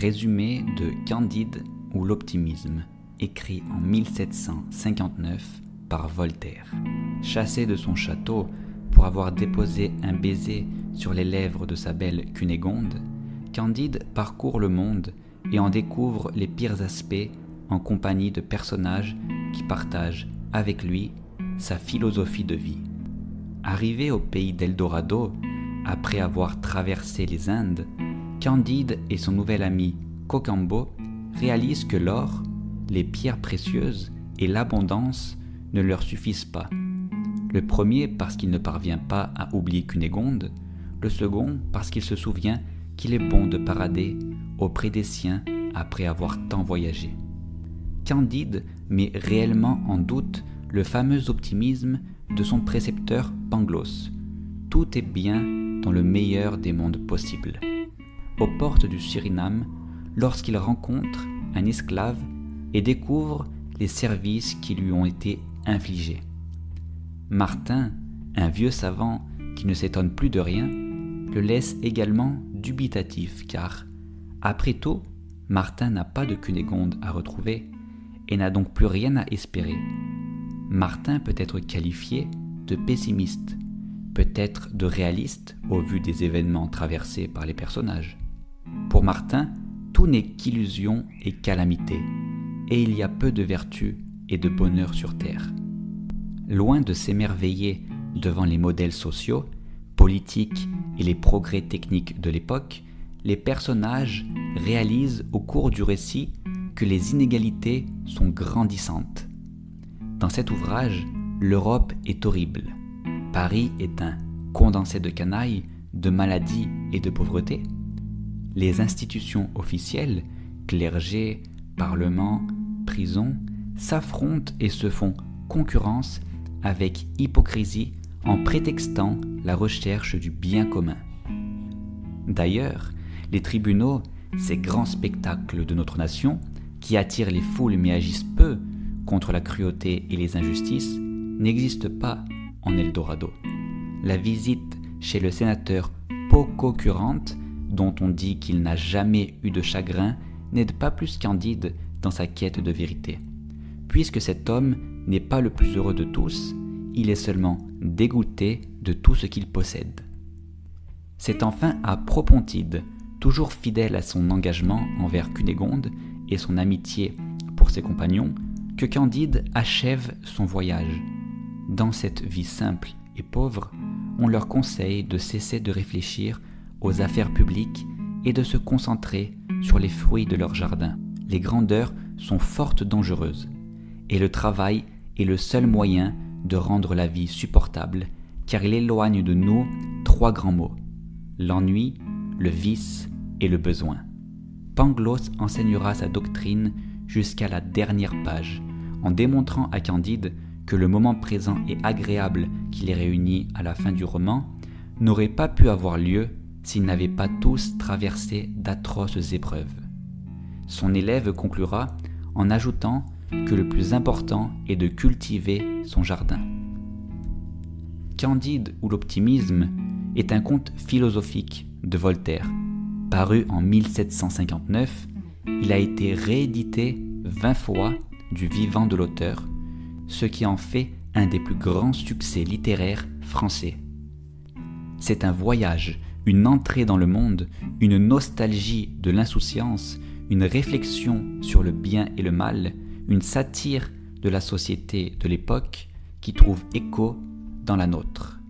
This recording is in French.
Résumé de Candide ou l'optimisme, écrit en 1759 par Voltaire. Chassé de son château pour avoir déposé un baiser sur les lèvres de sa belle Cunégonde, Candide parcourt le monde et en découvre les pires aspects en compagnie de personnages qui partagent avec lui sa philosophie de vie. Arrivé au pays d'Eldorado, après avoir traversé les Indes, Candide et son nouvel ami Cocambo réalisent que l'or, les pierres précieuses et l'abondance ne leur suffisent pas. Le premier parce qu'il ne parvient pas à oublier Cunégonde, le second parce qu'il se souvient qu'il est bon de parader auprès des siens après avoir tant voyagé. Candide met réellement en doute le fameux optimisme de son précepteur Pangloss. Tout est bien dans le meilleur des mondes possibles aux portes du Suriname lorsqu'il rencontre un esclave et découvre les services qui lui ont été infligés. Martin, un vieux savant qui ne s'étonne plus de rien, le laisse également dubitatif car, après tout, Martin n'a pas de Cunégonde à retrouver et n'a donc plus rien à espérer. Martin peut être qualifié de pessimiste, peut-être de réaliste au vu des événements traversés par les personnages. Pour Martin, tout n'est qu'illusion et calamité, et il y a peu de vertu et de bonheur sur Terre. Loin de s'émerveiller devant les modèles sociaux, politiques et les progrès techniques de l'époque, les personnages réalisent au cours du récit que les inégalités sont grandissantes. Dans cet ouvrage, l'Europe est horrible. Paris est un condensé de canailles, de maladies et de pauvreté les institutions officielles, clergé, parlement, prison, s'affrontent et se font concurrence avec hypocrisie en prétextant la recherche du bien commun. D'ailleurs, les tribunaux, ces grands spectacles de notre nation, qui attirent les foules mais agissent peu contre la cruauté et les injustices, n'existent pas en Eldorado. La visite chez le sénateur Pococurante dont on dit qu'il n'a jamais eu de chagrin, n'aide pas plus Candide dans sa quête de vérité. Puisque cet homme n'est pas le plus heureux de tous, il est seulement dégoûté de tout ce qu'il possède. C'est enfin à Propontide, toujours fidèle à son engagement envers Cunégonde et son amitié pour ses compagnons, que Candide achève son voyage. Dans cette vie simple et pauvre, on leur conseille de cesser de réfléchir aux affaires publiques et de se concentrer sur les fruits de leur jardin. Les grandeurs sont fortes dangereuses, et le travail est le seul moyen de rendre la vie supportable, car il éloigne de nous trois grands mots, l'ennui, le vice et le besoin. Pangloss enseignera sa doctrine jusqu'à la dernière page, en démontrant à Candide que le moment présent et agréable qui les réunit à la fin du roman n'aurait pas pu avoir lieu s'ils n'avaient pas tous traversé d'atroces épreuves. Son élève conclura en ajoutant que le plus important est de cultiver son jardin. Candide ou l'optimisme est un conte philosophique de Voltaire. Paru en 1759, il a été réédité 20 fois du vivant de l'auteur, ce qui en fait un des plus grands succès littéraires français. C'est un voyage une entrée dans le monde, une nostalgie de l'insouciance, une réflexion sur le bien et le mal, une satire de la société de l'époque qui trouve écho dans la nôtre.